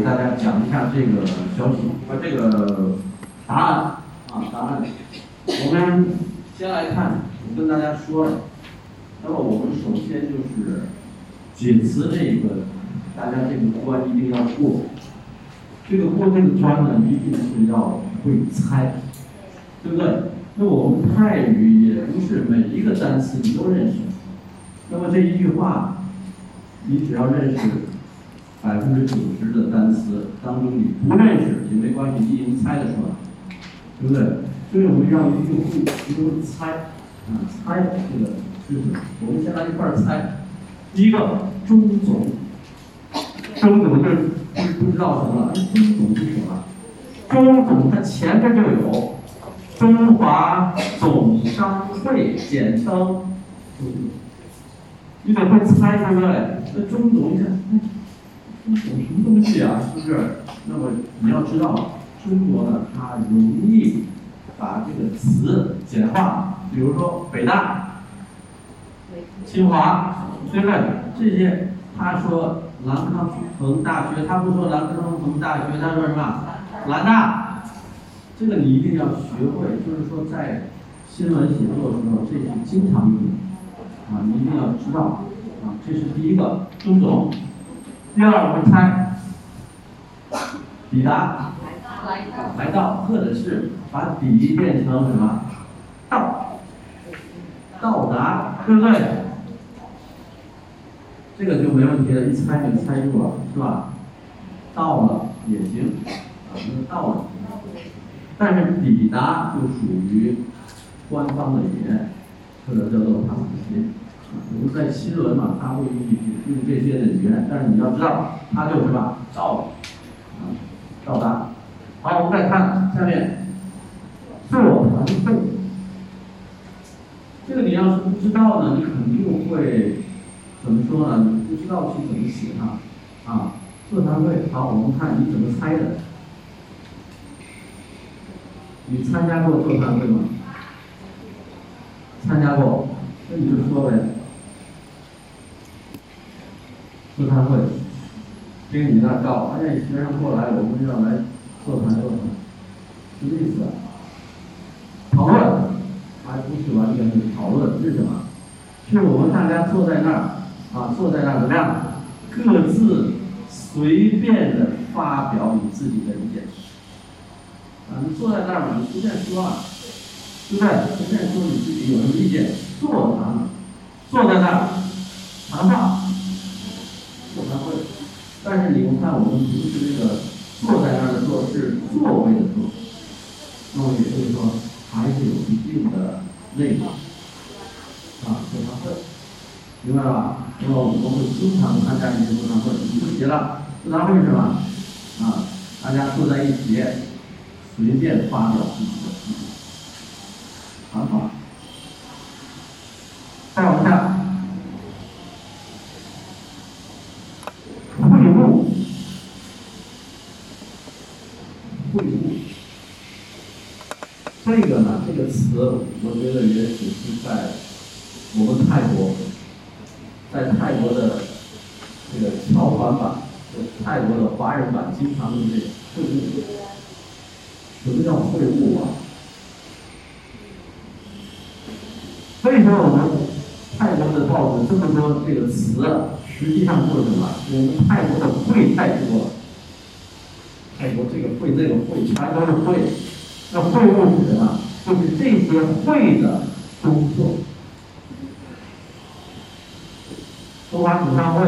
给大家讲一下这个消息，和，这个答案啊，答案。我们先来看，我跟大家说了，那么我们首先就是解词这一个，大家这个关一定要过。这个过这个关呢，一定是要会猜，对不对？那我们泰语也不是每一个单词你都认识，那么这一句话，你只要认识百分之九十的单词当中你不认识也没关系，你已经猜得出来，对不对？所以我们要一定会，一定会猜，啊，猜这个知识。我们先来一块儿猜，第一个钟总，钟总就是不知道什么了，钟总是什么？钟总它前面就有中华总商会，简称，你得会猜对不对？那钟总，你看，钟总什么东西啊？是不是？那么你要知道，中国呢，它容易。把这个词简化，比如说北大、清华，对不对？这些他说兰康恒大学，他不说兰康恒大学，他说什么？兰大，这个你一定要学会，就是说在新闻写作的时候，这是经常用的啊，你一定要知道啊。这是第一个，钟总。第二，我们猜，抵达。来到，或者是把抵变成什么？到，到达，对不对？这个就没问题了，一猜就猜住了，是吧？到了也行，啊，那到了。但是抵达就属于官方的语言，或者叫做他们我们在新闻嘛，他会用用这些的语言，但是你要知道，他就是什么？到，啊，到达。好，我们再看下面，座谈会。这个你要是不知道呢，你肯定会怎么说呢？你不知道去怎么写它啊？座谈会，好，我们看你怎么猜的。你参加过座谈会吗？参加过，那你就说呗。座谈会，跟你那告，哎，学生过来，我们要来。座谈座谈，什么意思啊？讨论，还不是完全是讨论，是什么？是我们大家坐在那儿，啊，坐在那儿怎么样？各自随便的发表你自己的意见。啊，你坐在那儿嘛，你随便说啊，对不对？随便说你自己有什么意见。座谈，坐在那儿谈话，但是你们看，我们平时这个。坐在那儿的坐是座位的坐，那么也就是说还是有一定的内容啊，座谈会，明白了吧？那么我们会经常参加一些座谈会，你不写了，座谈会是什么？啊，大家坐在一起，随便发表自己的意见，很好。再往下。这个呢，这个词，我觉得也许是在我们泰国，在泰国的这个侨团版、泰国的华人版经常用这个会。什么叫会晤啊？所以说我们泰国的报纸这么多这个词，实际上就是什么？我们泰国的会太多了。泰国这个会、那个会，全都是会。那会务是什么？就是这些会的工作。中华总商会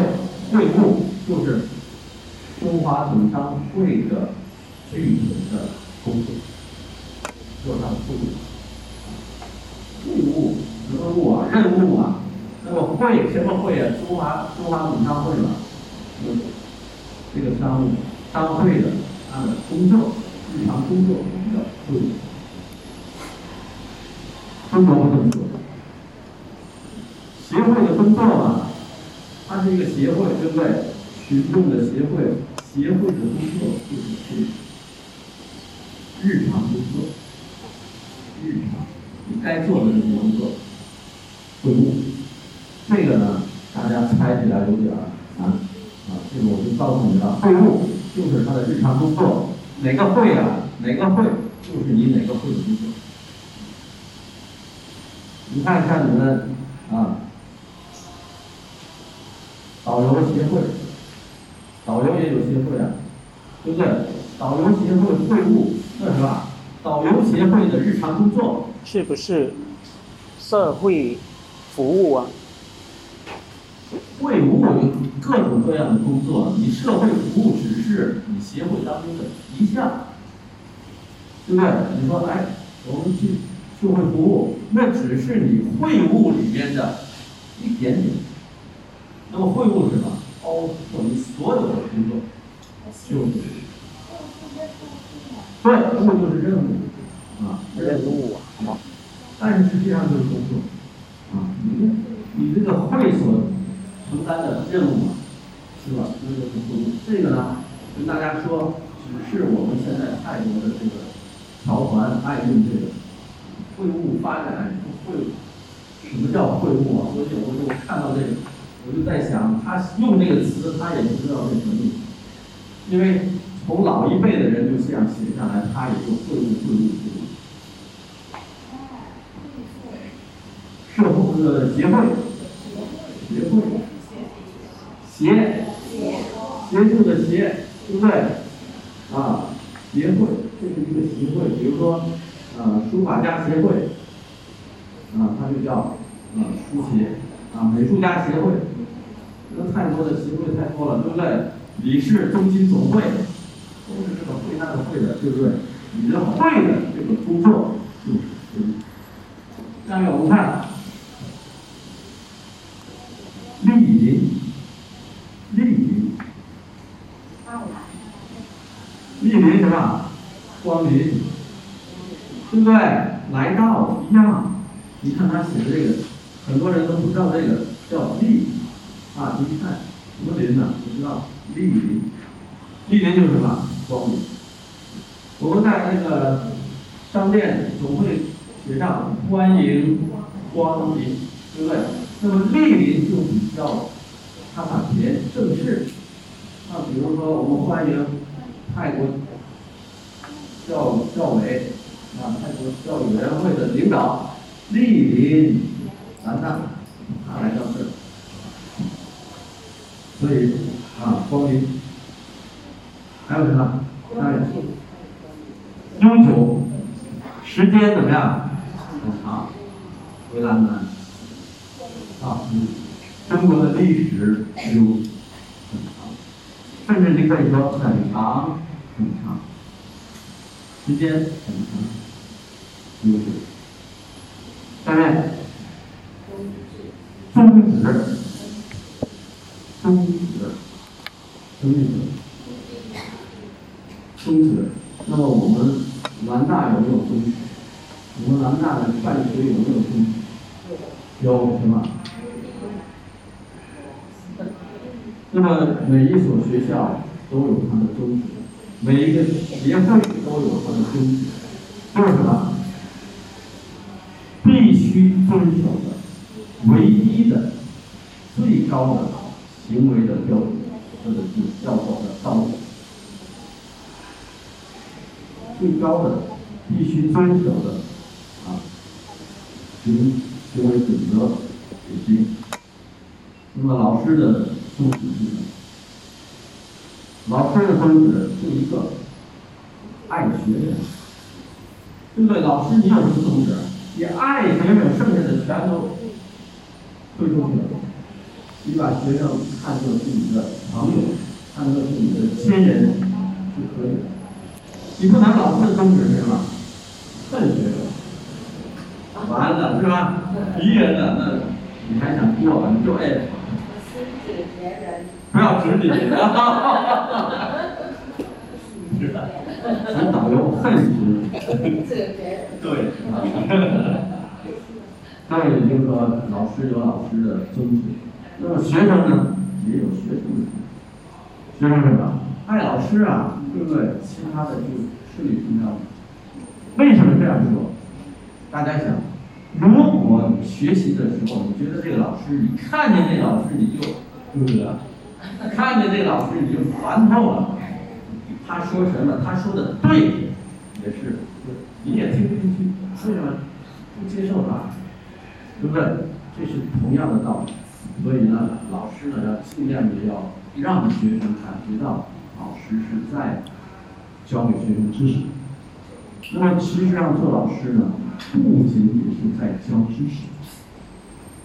会务就是中华总商会的具体的工作，做上会务。会务任务啊，任务啊。那么会什么会啊？中华中华总商会嘛，这个商务商会的它的工作，日常工作。会，中国不这么说。协会的工作嘛，它是一个协会，对不对？群众的协会，协会的工作就是去日常工作，日常你该做的这些工作，会务。这个呢，大家猜起来有点难啊。这个我就告诉你了，会务就是他的日常工作，哪个会啊？哪个会就是你哪个会的工作。你看像你们啊，导游协会，导游也有协会啊，对不对？导游协会会务，那是吧？导游协会的日常工作是不是社会服务啊？会务有各种各样的工作，你社会服务只是你协会当中的一项，对不对？你说，哎，我们去社会服务，那只是你会务里面的一点点。那么会务是什么？包括你所有的工作，就是对，务就是任务啊，任务啊，但是实际上就是工作啊，你你这个会所承担的任务嘛，是吧？那就是工作。这个呢，跟大家说，只是我们现在泰国的这个条团爱用这个会务发展会，什么叫会务啊？我有的时候看到这个，我就在想，他用这个词，他也不知道是什么意思，因为从老一辈的人就这样写下来，他也就会务会务会务。社会的协会，协会，协，协助的协，对不对？啊，协会，这是一个协会，比如说，呃，书法家协会，啊，它就叫啊书协，啊，美术家协会，那太多的协会太多了，对不对？理事中心总会，都是这个会那个会的，对不对？你的会的这个工作就是。下面我们看。莅临，莅临，莅临什么？光临，对不对？来到一样。你看他写的这个，很多人都不知道这个叫莅啊，你看什么临呢？不知道莅临，莅临就是什么？光临。我们在那个商店总会写上欢迎光临，对不对？那么莅临就比较，它把别正式，啊，比如说我们欢迎泰国教教委啊，泰国教育委员会的领导莅临南大，他来到这儿，所以啊，光明，还有什么？还有悠久，时间怎么样？很长，回答呢？啊，中国的历史有很长，甚至你可以说很长很长，时间很长，有久。下面，宗旨，宗旨，宗旨，宗旨。那么我们南大有没有宗旨？我们南大的办学有没有宗旨？有什么？那么每一所学校都有它的宗旨，每一个协会都有它的宗旨，就是什么？必须遵守的唯一、高的行为的标准，或者是要走的道路，最高的必须遵守的啊行行为准则以及那么老师的。宗旨是什么？老师的宗旨是一个，爱学生，对不对？老师你有什么宗旨？你爱学生，剩下的全都推出去了。你把学生看作是你的朋友，看作是你的亲人就可以了。你不能老师的宗旨是什么？恨学生，完了是吧？敌人了，那你还想过？你就爱。不要指你，哈哈哈哈哈！是的，指导游恨死你。对，他也就是说，老师有老师的宗旨，那么学生呢，也有学生的。学生什么？爱老师啊，对不对？其他的就顺理成章。为什么这样说？大家想，如果你学习的时候，你觉得这个老师，你看见这老师，你就。对不对？看见这老师你就烦透了，他说什么，他说的对，也是，你也听不进去，为什么不接受他？对不对？这是同样的道理。所以呢，老师呢要尽量的要让学生感觉到老师是在教给学生知识。那么其实际上做老师呢，不仅仅是在教知识，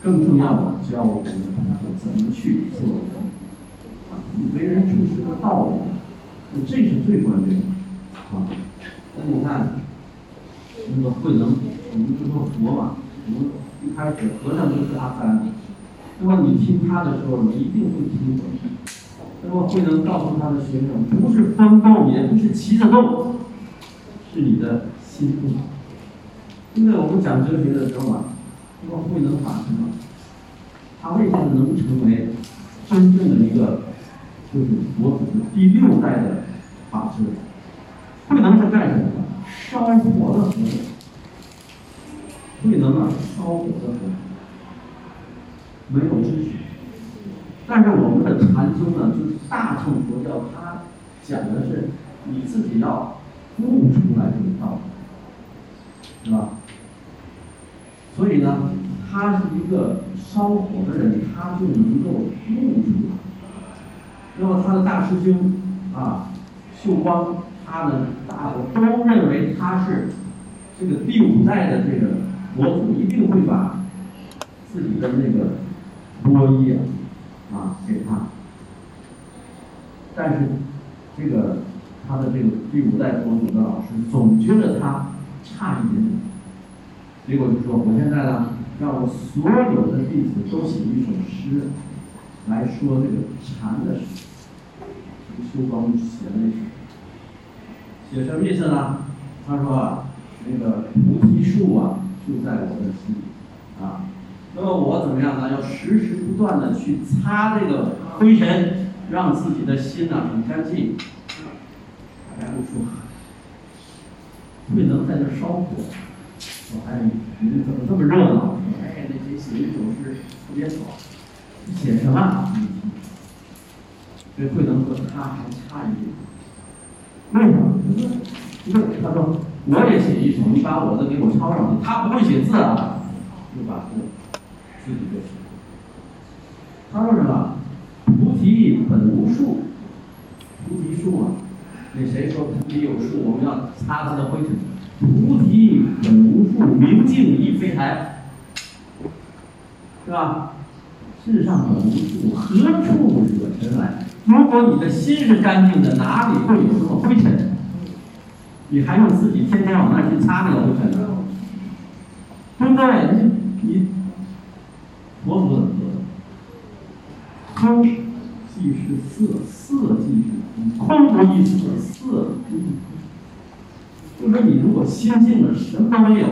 更重要的教我们同学怎么去做人，啊，为人处事的道理，这是最关键的啊。那你看，那个慧能，我们就说佛嘛，我们一开始和尚就是阿三。那么你听他的时候，你一定会听懂。那么慧能告诉他的学生，不是风动，也不是旗子动，是你的心动。现在我们讲哲学的时候啊，那么慧能法师呢，他为什么能成为真正的一个就是佛祖的第六代的法师？慧能是干什么的？烧火的佛。慧能啊，烧火的佛。没有知识，但是我们的禅宗呢，就是大乘佛教，它讲的是你自己要悟出来这个道理，是吧？所以呢，他是一个烧火的人，他就能够悟出来。那么他的大师兄啊，秀光，他呢，大伙都认为他是这个第五代的这个佛祖，一定会把自己的那个。多一啊，啊，给他，但是这个他的这个第五代佛祖的老师总觉得他差一点点，结果就说我现在呢，让我所有的弟子都写一首诗，来说这个禅的事。修光写了一首，写什么意思呢？他说啊，那个菩提树啊，就在我的心里啊。那么我怎么样呢？要时时不断的去擦这个灰尘，让自己的心呢很干净。大家都说，慧能在那烧火，说哎，你们怎么这么热闹？哎，那谁写一首诗特别好，写什么？所以慧能和他还差一点。为什么？因为他说我也写一首，你把我的给我抄上去。他不会写字啊，就把字。自己的他说什么？菩提本无树，菩提树啊，那谁说菩提有树？我们要擦它的灰尘。菩提本无树，明镜亦非台，是吧？世上本无树，何处惹尘埃？如果你的心是干净的，哪里会有什么灰尘？你还用自己天天往那儿去擦那个灰尘呢？对不对？你你。佛祖怎么说的？空即是色，色即是空，空不异色，色不异空。就说你如果心静了，什么都没有，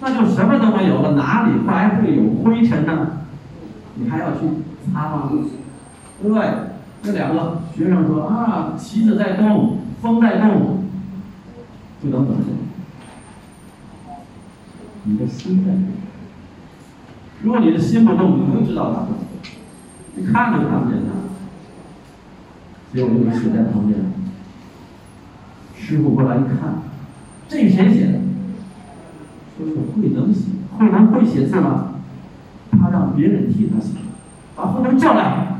那就什么都没有了，哪里还会有灰尘呢？你还要去擦吗？对不对？这两个学生说啊，旗子在动，风在动，就能怎么你的心在动。如果你的心不动，你不知道他，你看都看不见他。结果就写在旁边。师傅过来一看，这谁写的？说是慧能写。慧能会写字吗？他让别人替他写，把慧能叫来，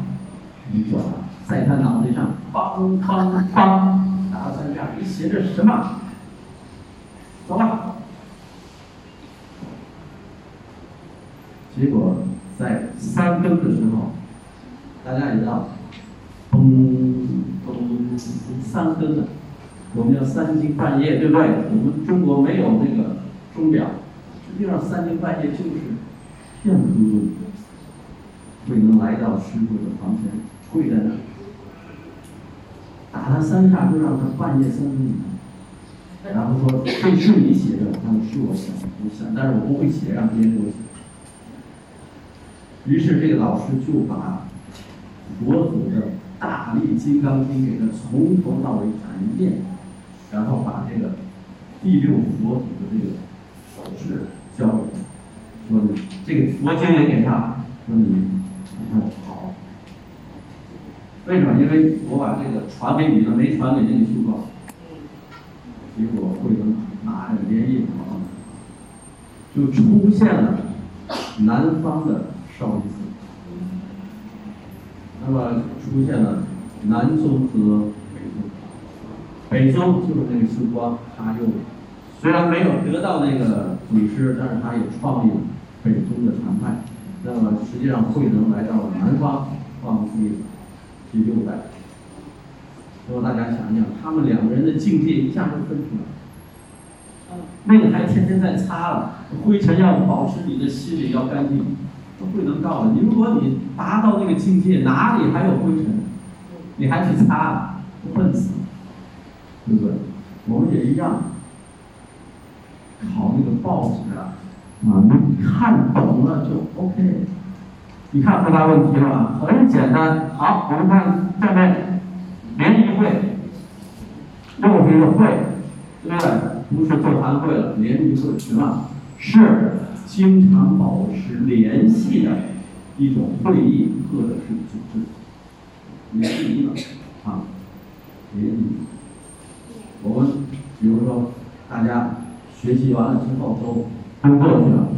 一叫他，在他脑袋上梆梆梆打三下，你写这什么？走吧。结果在三更的时候，大家也知道，咚咚三更了，我们叫三更半夜，对不对？我们中国没有那个钟表，实际上三更半夜就是天黑了，慧能来到师傅的房前，跪在那儿，打了三下就让他半夜三更，然后说这是你写的，他说是我写的，我想，但是我不会写，让别人给我写。于是这个老师就把佛祖的大力金刚经给他从头到尾讲一遍，然后把这个第六佛祖的这个手势教给他，说你这个佛经也给他，说你你看好。为什么？因为我把这个传给你了，没传给那个书报。结果慧能拿着连夜跑，就出现了南方的少林寺。那么出现了南宗和北宗，北宗就是那个修光，他又虽然没有得到那个祖师，但是他也创立了北宗的禅派。那么实际上慧能来到了南方，创立第六代。那么大家想一想，他们两个人的境界一下就分出来了。那个还天天在擦了，灰尘要保持你的心里要干净。都慧能告诉你，如果你达到那个境界，哪里还有灰尘？你还去擦，笨死，对不对？我们也一样，考那个报纸啊，啊，你看懂了就 OK。你看回答问题了？很简单。好，我们看下面联谊会，又是一个会，对不对？不是座谈会了，联谊会是吧？是。经常保持联系的一种会议或者是组织，联谊了啊，联谊。我们比如说大家学习完了之后都都过去了，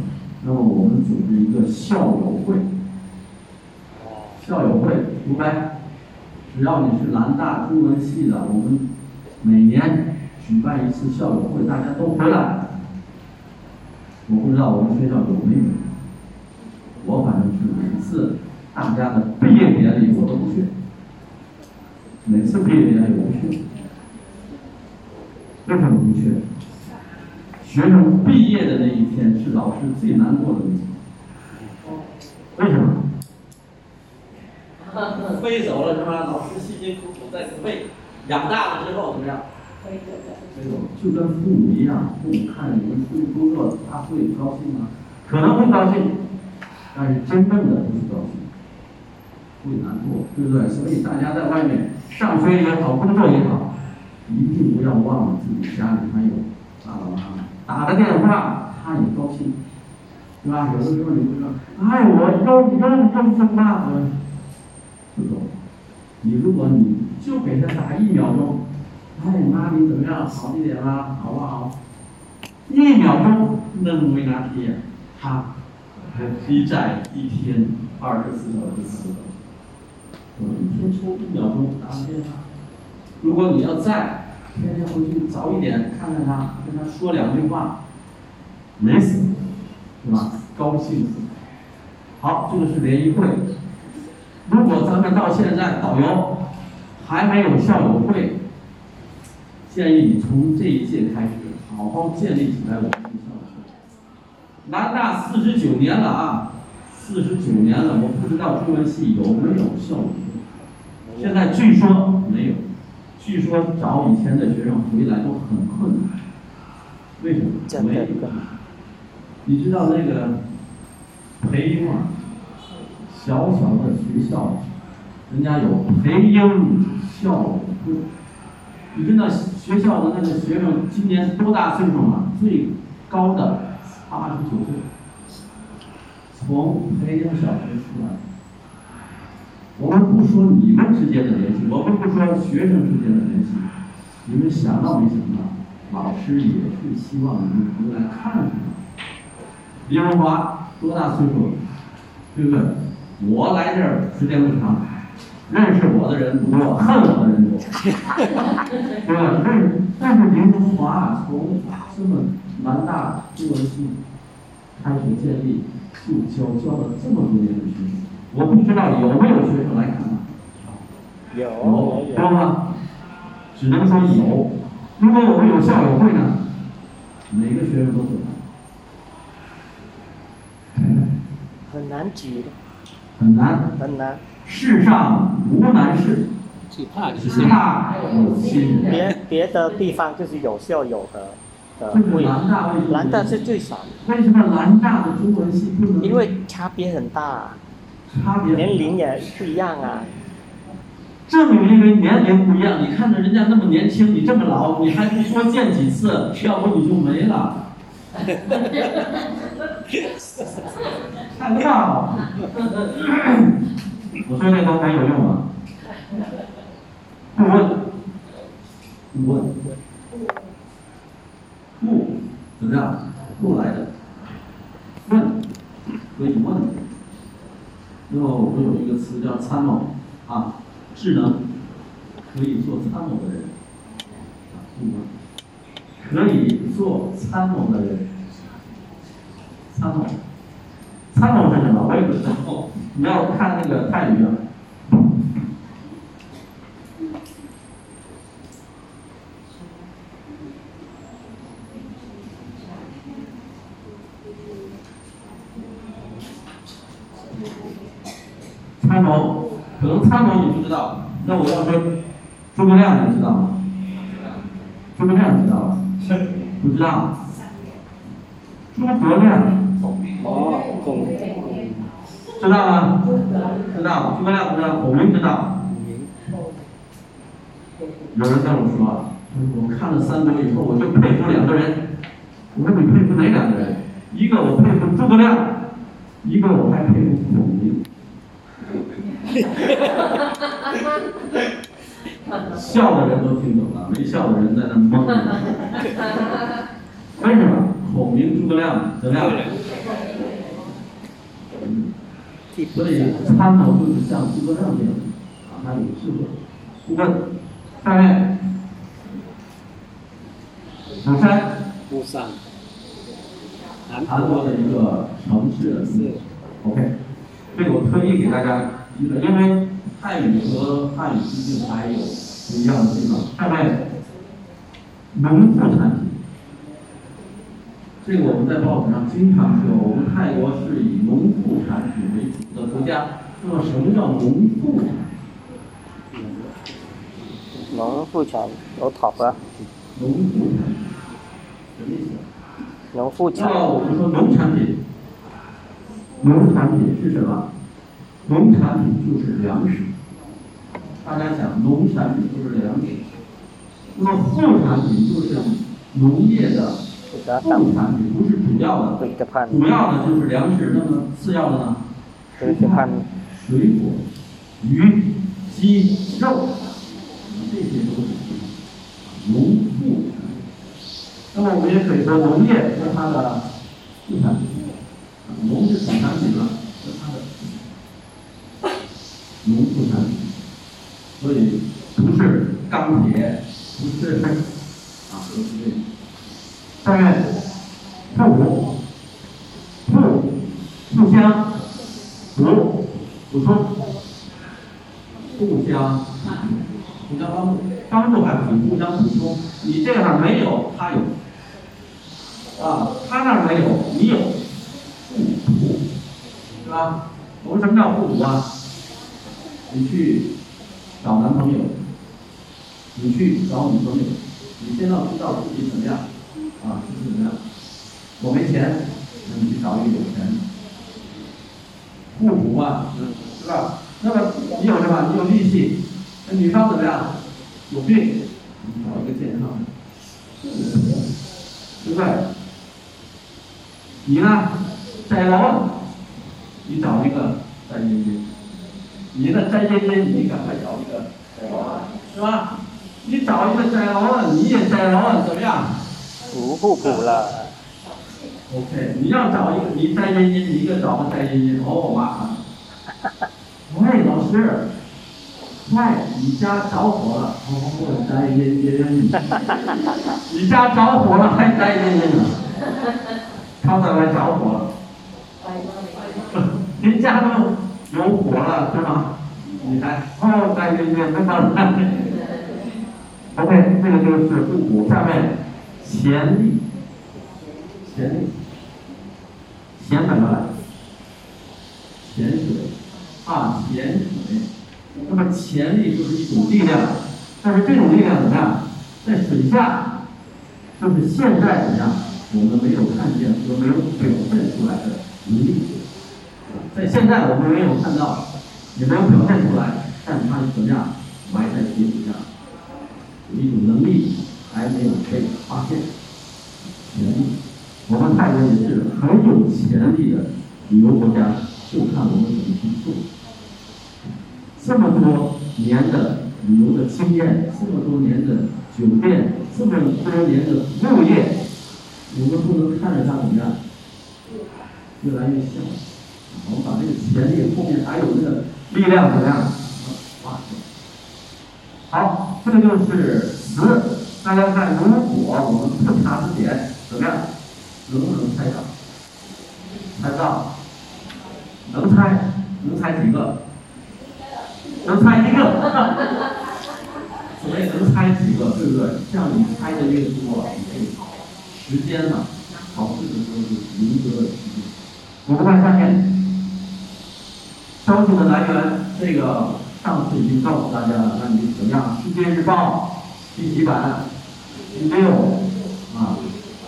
那么我们组织一个校友会，校友会，明白？只要你是南大中文系的，我们每年举办一次校友会，大家都回来。我不知道我们学校有没有，我反正是每次大家的毕业典礼我都不去，每次毕业典礼我不去，为什么不去？学生毕业的那一天是老师最难过的一天，为什么？飞走了是吧？老师辛辛苦苦在背，养大了之后怎么样？就跟父母一样，父母看你们出去工作，他会高兴吗？可能会高兴，但是真正的不是高兴，会难过，对不对？所以大家在外面上学也好，工作也好，一定不要忘了自己家里还有爸爸妈妈打个电话，他也高兴，对吧？有的时候你会说，哎，我又又又生了，不懂。你如果你就给他打一秒钟。哎，妈，你怎么样？好一点了？好不好？一秒钟能没拿铁，他还逼债一天二十四小时死。我一天抽一秒钟打个电话。如果你要在，天天回去早一点看看他，跟他说两句话，没死，是吧？高兴死。好，这个是联谊会。如果咱们到现在导游还没有校友会。建议你从这一届开始，好好建立起来我们学校的。南大四十九年了啊，四十九年了，我不知道中文系有没有校友。现在据说没有，据说找以前的学生回来都很困难。为什么？没有。你知道那个培英啊，小小的学校，人家有培英校友会。你知道学校的那个学生今年多大岁数吗？最高的八十九岁，从培英小学出来。我们不说你们之间的联系，我们不说学生之间的联系，你们想到没想到？老师也是希望你们回来看看。李荣华多大岁数？对不对？我来这儿时间不长。认识我的人不多，恨我的人多，对 吧？但是但是林中华从这么南大中文系开始建立，就教教了这么多年的学生，我不知道有没有学生来看有知道吗？只能说有。如果我们有校友会呢，每个学生都会来。很难举的。很难。很难。世上无难事，只怕有心人。别别的地方就是有校友的的会，南大是最少。为什么南大的中文系不能？因为差别很大，差别年龄也不一样啊。正因为年龄不一样，你看着人家那么年轻，你这么老，你还不多见几次，要不你就没了。看不到。我说那都没有用吗，不问，不问，不怎么样？不来的，问，可以问。那么我们有一个词叫参谋。啊，智能。可以做参谋的人。啊，不问，可以做参谋的人，参谋，参谋是什么？我也不知道。你要看那个泰语啊。参谋，可能参谋你不知道，那我要说诸葛亮你知道吗？诸葛亮知道吧？不知道。诸葛亮哦，孔知道吗？知道。诸葛亮知道，孔明知道。有人跟我说，我看了三国以后，我就佩服两个人。我说你佩服哪两个人？一个我佩服诸葛亮，一个我还佩服孔明。笑的人都听懂了，没笑的人在那懵着。为什么？孔明、诸葛亮怎么样？所以参谋就是像诸葛亮这样，啊，他有智慧。问，下面，釜山，釜山，韩国的一个城市是 OK，这个我特意给大家提了，因为泰语和汉语毕竟还有不一样的地方。下面，农副产品，这个我们在报纸上经常说，我们泰国是以农家那么什么叫农副产品？农副产品，我讨个。农副产品什么意思？农副产品。那我们说农产品，农产品是什么？农产品就是粮食。大家想，农产品就是粮食。那么副产品就是农业的副产品，不是主要的。主要的就是粮食，那么次要的呢？蔬菜水果鱼鸡肉。这些都是农副产品那么我们也可以说农业跟它的副产品农业产品呢和它的农副产品所以不是钢铁不是啊都是这个但是富国富富乡补补充互相互相帮助，帮助还不行，互相补充。你这样没有，他有，啊，他那没有，你有，互补，是吧？我们什么叫互补啊？你去找男朋友，你去找女朋友，你先要知道自己怎么样，啊，自己怎么样。我没钱，那你去找一个有钱的。互补嘛，嗯是吧？那么你有什么？你有力气，那女方怎么样？有病，你找一个健康的，对不对？你呢，摘楼，你找一个摘烟烟，你呢摘烟烟，你赶快找一个摘楼，是吧？你找一个摘楼，你也摘楼，怎么样？不互补了，OK，你要找一个，你摘烟烟，你一个找个摘烟烟，哦，麻烦。喂，老师，喂，你家着火了，哦，我摘烟烟。你家着火了还摘烟烟呢？他在外着火了，您家都有火了是吗？你还哦摘烟烟，那当然。OK，这个就是互补，下面潜力。潜力，潜反过来？潜水啊，潜水。那么潜力就是一种力量，但是这种力量怎么样？在水下，就是现在怎么样？我们没有看见和没有表现出来的能力。在现在我们没有看到，也没有表现出来，但它是怎么样？埋在水底下，有一种能力还没有被发现。潜力。我们泰国也是很有潜力的旅游国家，就看我们怎么去做。这么多年的旅游的经验，这么多年的酒店，这么多年的服务业，我们不能看着它怎么样，越来越像。我们把这个潜力后面还有那个力量怎么样？发出来。好，这个就是词。大家看，如果我们不查字典，怎么样？能不能猜到？猜不到？能猜？能猜几个？能猜一个？所以能猜几个，对不对？像你猜的越多，你这个时间呢，考试的时候就赢得了时间。我们看下面。消息的来源，这个上次已经告诉大家了，那你怎么样？《世界日报》第几版？第六啊，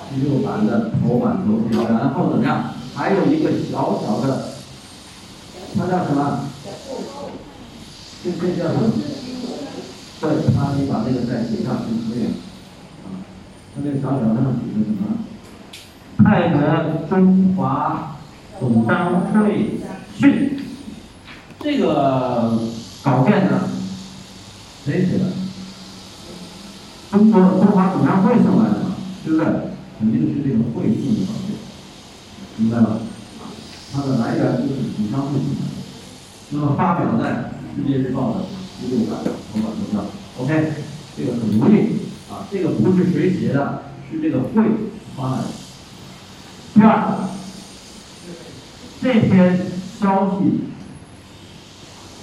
第六版的头版头条，然后怎么样？还有一个小小的，它叫什么？这这叫什么？对，他你把那个再写上去可以。啊，它那个小小的上写的什么？泰德中华总商会训。这个稿件呢，谁写的？中国中华总商会送来的嘛，对不对？肯定是这个会送的稿件，明白吗？它的来源就是总商会送的。那么发表在《世界日报》的第六版头版头条，OK，这个很容易啊，这个不是谁写的，是这个会发的。第二，这篇消息。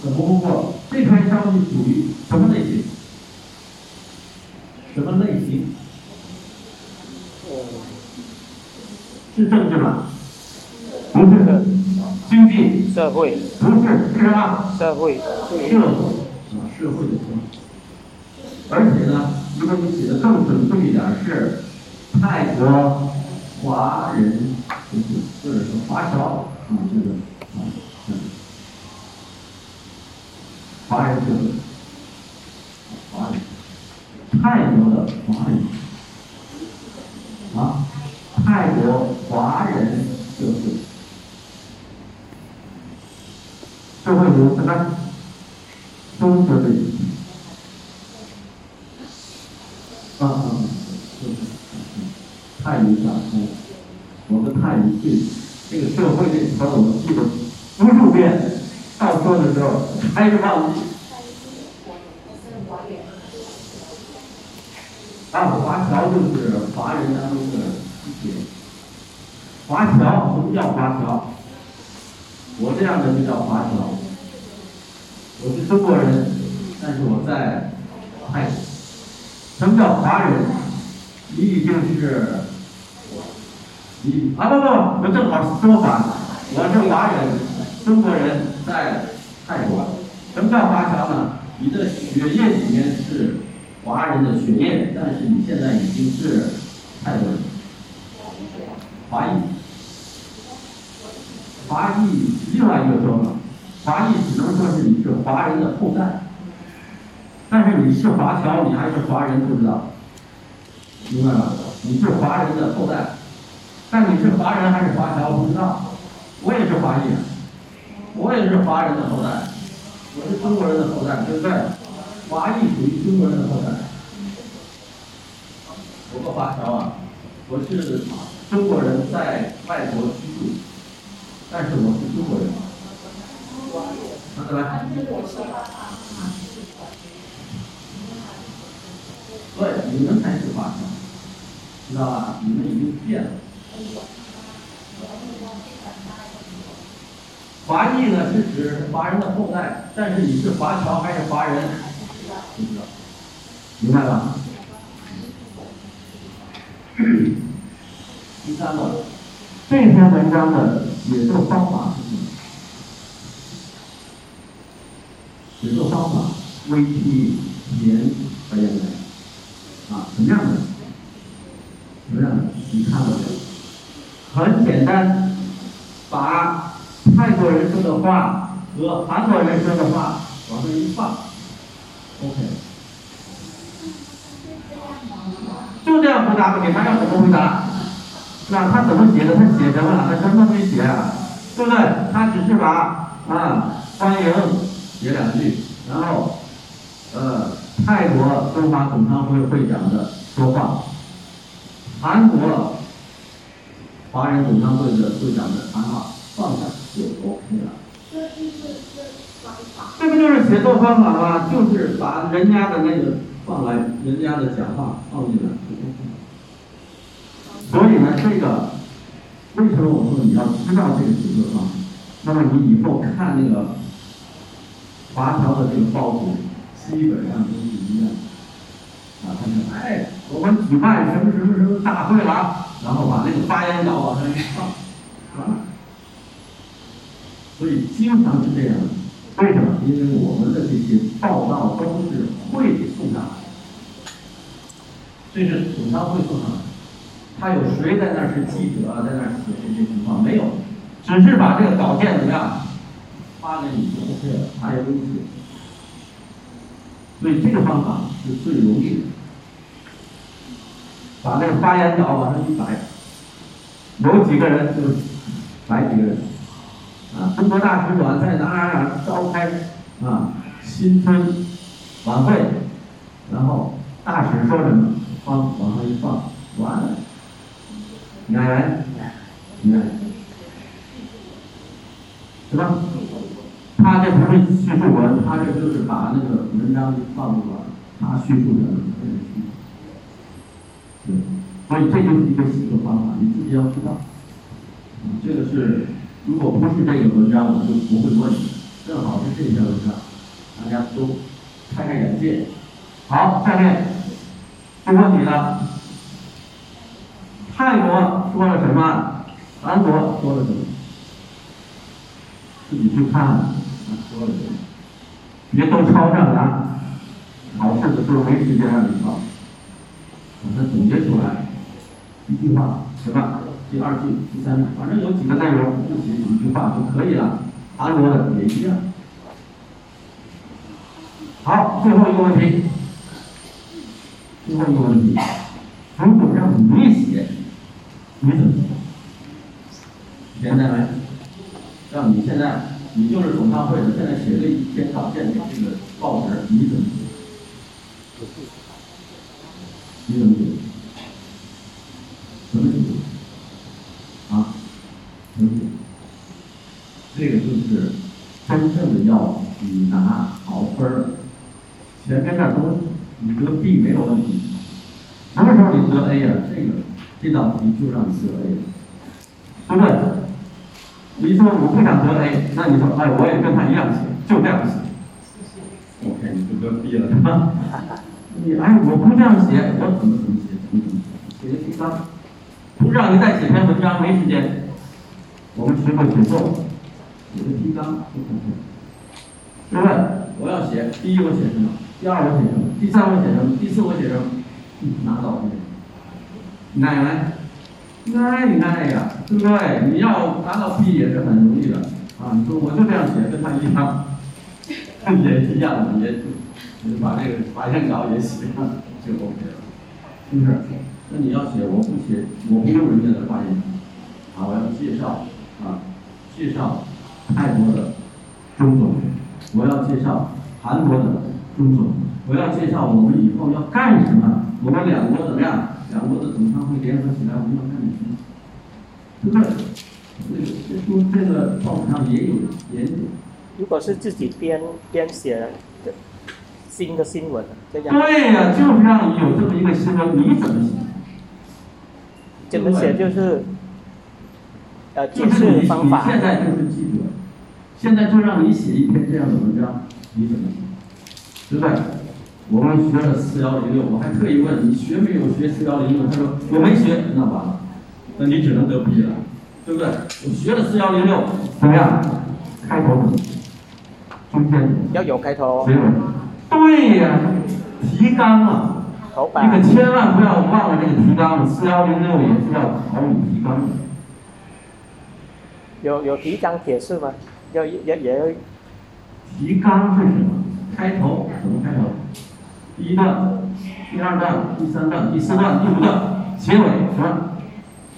怎么工作？这篇消息属于什么类型？什么类型？是政治吗？不是。经济？社会？不是，是什么？社会。社会啊，社会的。而且呢，如果你写的更准确一点，是泰国华人，或者说华侨啊，这个啊，嗯。华人社会，华人，泰国的华人，啊，泰国华人社会，社会有什么？中国的，啊啊，就是泰语讲通，我们泰语对这个社会这词儿我们记得无数遍。到说的时候还是忘记。啊，华侨就是华人当中的一些。华侨，什么叫华侨？我这样的就叫华侨。我是中国人，但是我在泰国。什么叫华人？你已经是，你啊不不，我正好说反，我是华人。中国人在泰国，什么叫华侨呢？你的血液里面是华人的血液，但是你现在已经是泰国人，华裔。华裔另外一个说法，华裔只能说是你是华人的后代，但是你是华侨，你还是华人，不知道，明白吗？你是华人的后代，但你是华人还是华侨不知道，我也是华裔。我也是华人的后代，我是中国人的后代，对不对？华裔属于中国人的后代。我个华侨啊，我是中国人在外国居住，但是我是中国人。看到没？对，你们才是华侨，知道吧？你们已经变了。华裔呢是指华人的后代，但是你是华侨还是华人？不知道，明白吧？第三个，这篇文章的写作方法是什么？写作方法微体言白言来啊，什么样的？什么样的？你看到没有？很简单，把。泰国人说的话和韩国人说的话往这一放，OK，就这样回答，给他要怎么回答？那他怎么写的？他写什么了？他什么都没写，对不对？他只是把啊欢迎写两句，然后呃，泰国中华总商会会长的说话，韩国华人总商会的会长的谈话放下就 OK 了。这就是这。不就是写作方法吗？就是把人家的那个放来，人家的讲话放进来。所以呢，这个为什么我说你要知道这个写作方？那么你以后看那个华侨的这个报纸，基本上都是一样。啊，他说，哎，我们举办什么什么什么大会了，然后把那个发言稿往上一放，完了。所以经常是这样。为什么？因为我们的这些报道都是会送上来的，这是总商会送上来的。他有谁在那儿是记者，在那儿写这些情况？没有，只是把这个稿件怎么样发给你就 OK 了，他也不用写。所以这个方法是最容易的，把那个发言稿往上一摆，有几个人就摆几个人。啊，中国大使馆在哪哪哪召开啊新春晚会，然后大使说什么，放往上一放，完了。演员，你看，是吧？他这不是叙述文，他这就是把那个文章放入了他叙述的这个叙述。对，所以这就是一个写作方法，你自己要知道。这个是，如果不是这个文章，我就不会问你。正好是这篇文章，大家都开开眼界。好，下面就问你了。泰国说了什么？韩国说了什么？自己去看，说了什么？别都抄上来，考试的时候没时间让你抄，把它总结出来，一句话，什么？第二句、第三句，反正有几个内容，就写几句话就可以了。韩国的也一样。好，最后一个问题，最后一个问题，如果让你写。你怎么写？简单来，让你现在你就是总商会的，现在写个一篇稿件给这个报纸，你怎么写？你怎么写？怎么写？啊？怎么写？这个就是真正的要你拿好分儿，前面那都你得 B 没有问题，什么时候你得 A 呀？这个。这道题就让你得 A，对不对？你说我不想得 A，那你说哎，我也跟他一样写，就这样写。OK，你就得 B 了，是吧？你哎，我不这样写，我怎么怎么写，怎么怎么写？写个提纲，不让你再写篇文章，没时间。我们学会写作，写个提纲就可以，对不对？我要写，第一我写什么？第二我写什么？第三我写什么？第四我写什么？拿到奶？奶奶，奶呀，对不对？你要达到 B 也是很容易的啊！你说我就这样写，跟他一样，也一样的，也就把这个发言稿也写上就 OK 了，是不是？那你要写，我不写，我不用人家的发言啊，我要介绍啊，介绍泰国的钟总，我要介绍韩国的钟总，我要介绍我们以后要干什么，我们两国怎么样？两国的总商会联合起来，我们要干什么？对不对？这个这书这个报纸上也有研究。如果是自己编编写的新的新闻，这样。对呀、就是让你有这么一个新闻，你怎么写？怎么写就是，呃，记就是你事方法你。现在就是记者，现在就让你写一篇这样的文章，你怎么写？对不对？我们学了四幺零六，我还特意问你学没有学四幺零六，他说我没学，那完了，那你只能得 B 了，对不对？我学了四幺零六，怎么样？开头怎么写？中间要有开头结，尾？对呀、提纲啊，头版你可千万不要忘了这个提纲，四幺零六也是要考你提纲的。有有提纲解释吗？要也也要提纲是什么？开头怎么开头？第一段、第二段、第三段、第四段、第五段，结尾什么？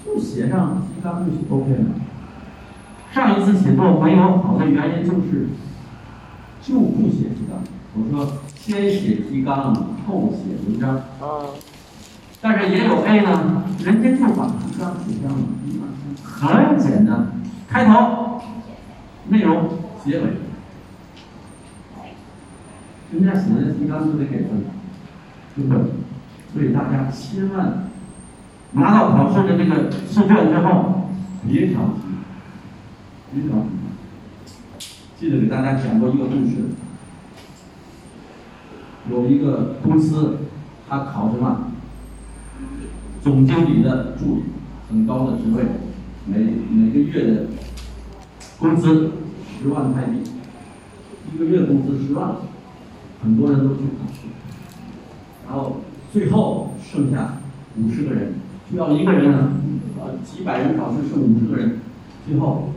就写上提纲就 OK 了。上一次写作没有好的原因就是就不写提纲。我说先写提纲，后写文章。哦，但是也有 A 呢，人家就把提纲写上了，很简单，开头、内容、结尾，人家写的提纲就得给分，对不对？所以大家千万拿到考试的这个试卷之后，别着急，别着急。记得给大家讲过一个故事，有一个公司，他考什么？总经理的助理，很高的职位，每每个月的工资十万泰币，一个月工资十万，很多人都去考试，然后最后剩下五十个人，需要一个人呢，呃，几百人考试剩五十个人，最后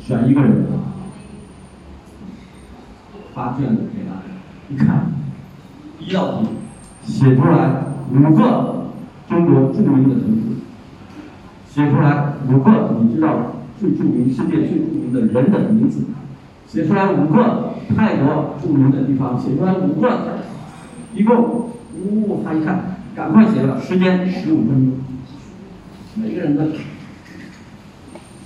选一个人，发卷子给他，一看，第一道题写出来五个。中国著名的城市，写出来五个你知道最著名、世界最著名的人的名字，写出来五个泰国著名的地方，写出来五个，一共，呜，他一看，赶快写了，时间十五分钟，每个人的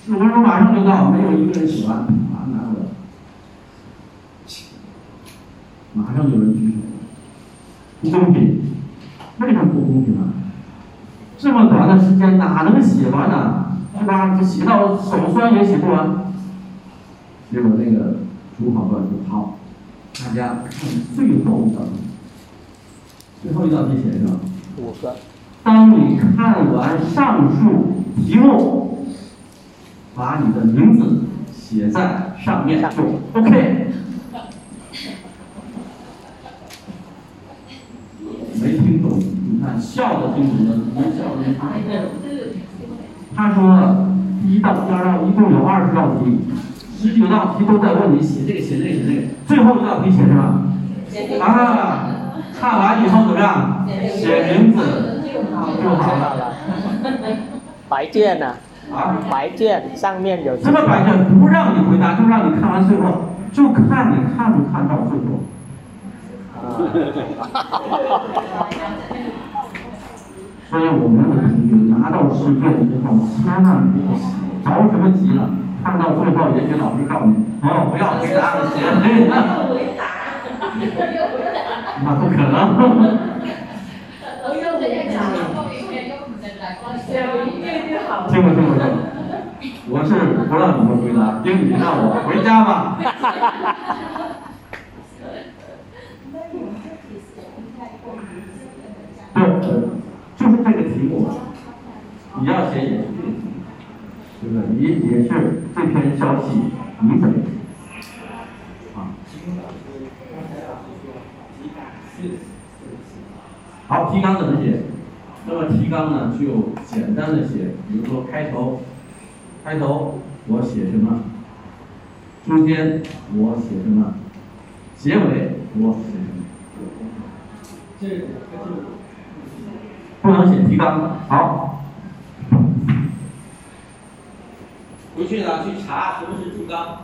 十五分钟马上就到，没有一个人写完，马上拿过来，马上有人举手，不公平，为什么不公平啊？这么短的时间哪能写完呢？是吧？这写到手酸也写不完。结果那个主考官说：“好，大家看最后一道题。最后一道题写什么？五个。当你看完上述题目，把你的名字写在上面就 OK。没听懂？你看笑的听懂了。他说，第一道第二道一共有二十道题，十九道题都在问你写这个写那个写那个，最后一道题写什么？啊，看完以后怎么样？写名字就好了。白卷呢？啊，白卷上面有。什么白卷？不让你回答，就让你看完最后，就看你看不看到最后。所以我们的同学拿到试卷之后，千万别着什么急了。看到最后，也许老师告诉你，哦，不要回答，写对了。那不可能。听不听不听？我是不让你们回答，英语让我回家吧。对，就是这个题目，你要写也是这个题目，对不对？你也是这篇消息，你怎么？啊。好，提纲怎么写？那么提纲呢，就简单的写，比如说开头，开头我写什么？中间我写什么？结尾我写什么？这不能写提纲。好，回去呢去查什么是注纲。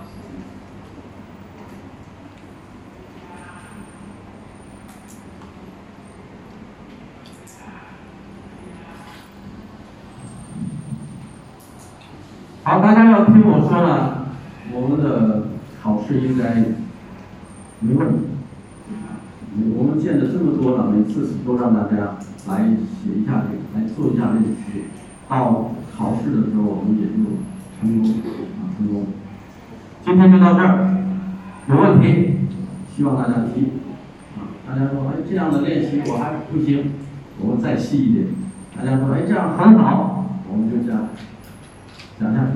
好，大家要听我说呢，我们的考试应该没问题。我们见的这么多了，每次都让大家来写一下这个，来做一下这个题，到考试的时候我们也就成功啊成功。今天就到这儿，有问题希望大家提啊。大家说哎这样的练习我还不行，我们再细一点。大家说哎这样很好，我们就这样讲下去。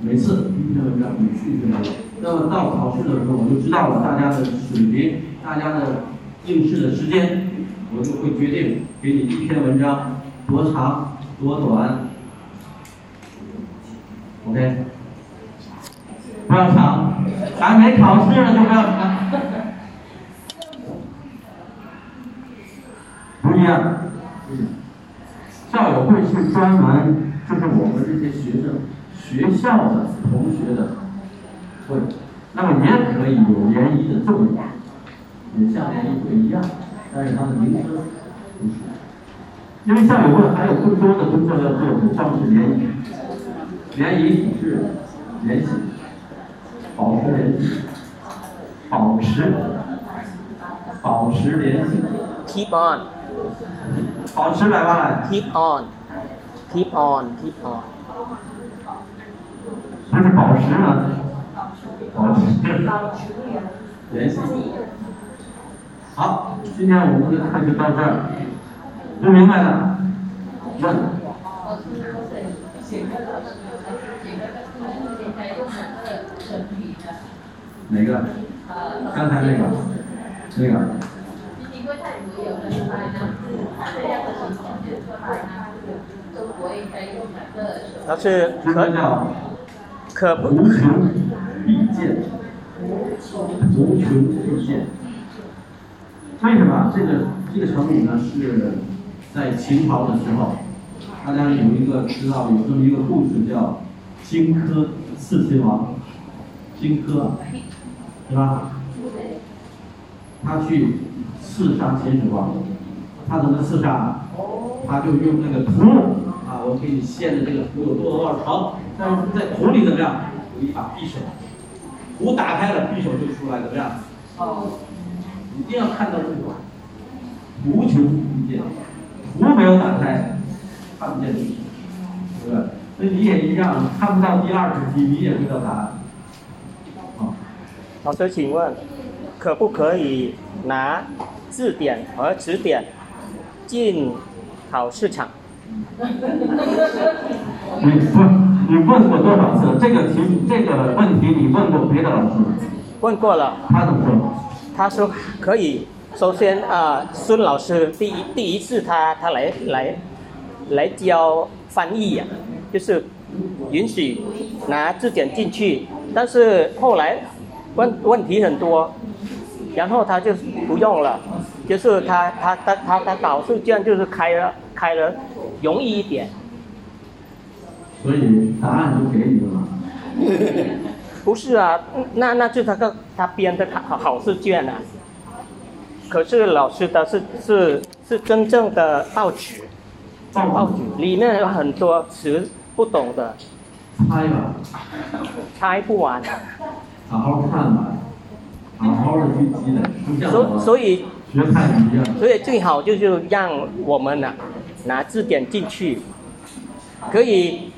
每次一篇文章，每次一篇文章。那么到考试的时候，我就知道了大家的水平。大家的应试的时间，我就会决定给你一篇文章多长多短，OK？不要长，还没考试呢就不要长，不一样。校友会是专门，就是我们这些学生、学校的同学的会，那么也可以有联谊的作用。也像联谊会一样，但是它的名称不是。因为校友会还有更多的工作要做，像是联谊，联谊是联系，保持联系，保持保持联系，keep on. 保持来吧来，keep on. Keep on. Keep on. 不是保持呢，保持。联系。好，今天我们的课就到这儿，不明白的问。哪个？刚才那个，那个。因为泰国有的出来呢，这样的情况就出来呢，中国应该用哪个？它是这个叫可不无穷必见，无穷必见。为什么这个这个成语呢？是在秦朝的时候，大家有一个知道有这么一个故事叫荆轲刺秦王，荆轲，是吧？他去刺杀秦始皇，他怎么刺杀？他就用那个土啊，我给你献的这个土有多多少长，但是在土里怎么样？有一把匕首，土打开了，匕首就出来，怎么样？一定要看到这个，图穷匕见，图没有打开，看不见匕首，对不对？所以你也一样，看不到第二十题，你也不知道答案。好，老师，请问可不可以拿字典和词典进考试场？你不，你问过多少次？这个题，这个问题你问过别的老师，问过了，他怎么说？他说可以。首先啊、孙老师第一第一次他他来来来教翻译呀、就是允许拿字典进去，但是后来问问题很多，然后他就不用了，就是他他他他他导试卷就是开了开了容易一点，所以答案就给你了嘛。不是啊，那那就他个他编的考考试卷啊。可是老师的是是是真正的报纸，报纸里面有很多词不懂的，猜吧，猜不完。好好看吧，好好的去积累，不像所我所以学泰语一样。所以最好就是让我们呐、拿字典进去，可以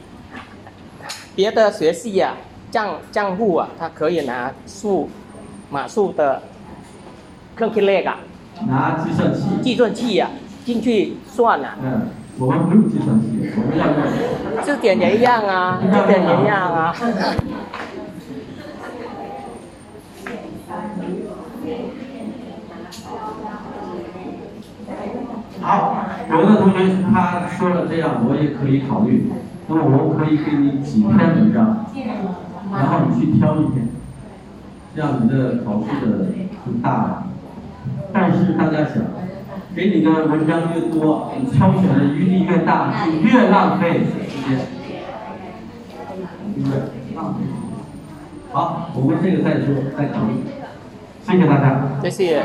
别的学系啊账账户啊，他可以拿数码数的เครื่องคิดเลข啊拿计算器，计算器啊进去算啊，嗯，我们不用计算器，我们要用字典也一样啊，字典也一样啊。 好，有的同学他说了这样，我也可以考虑。那么我可以给你几篇文章，然后你去挑一篇，这样你的考试的就大了。但是大家想，给你的文章越多，你挑选的余地越大，就越浪费时间，对不对？好，我们这个再说，再考虑。谢谢大家。谢谢。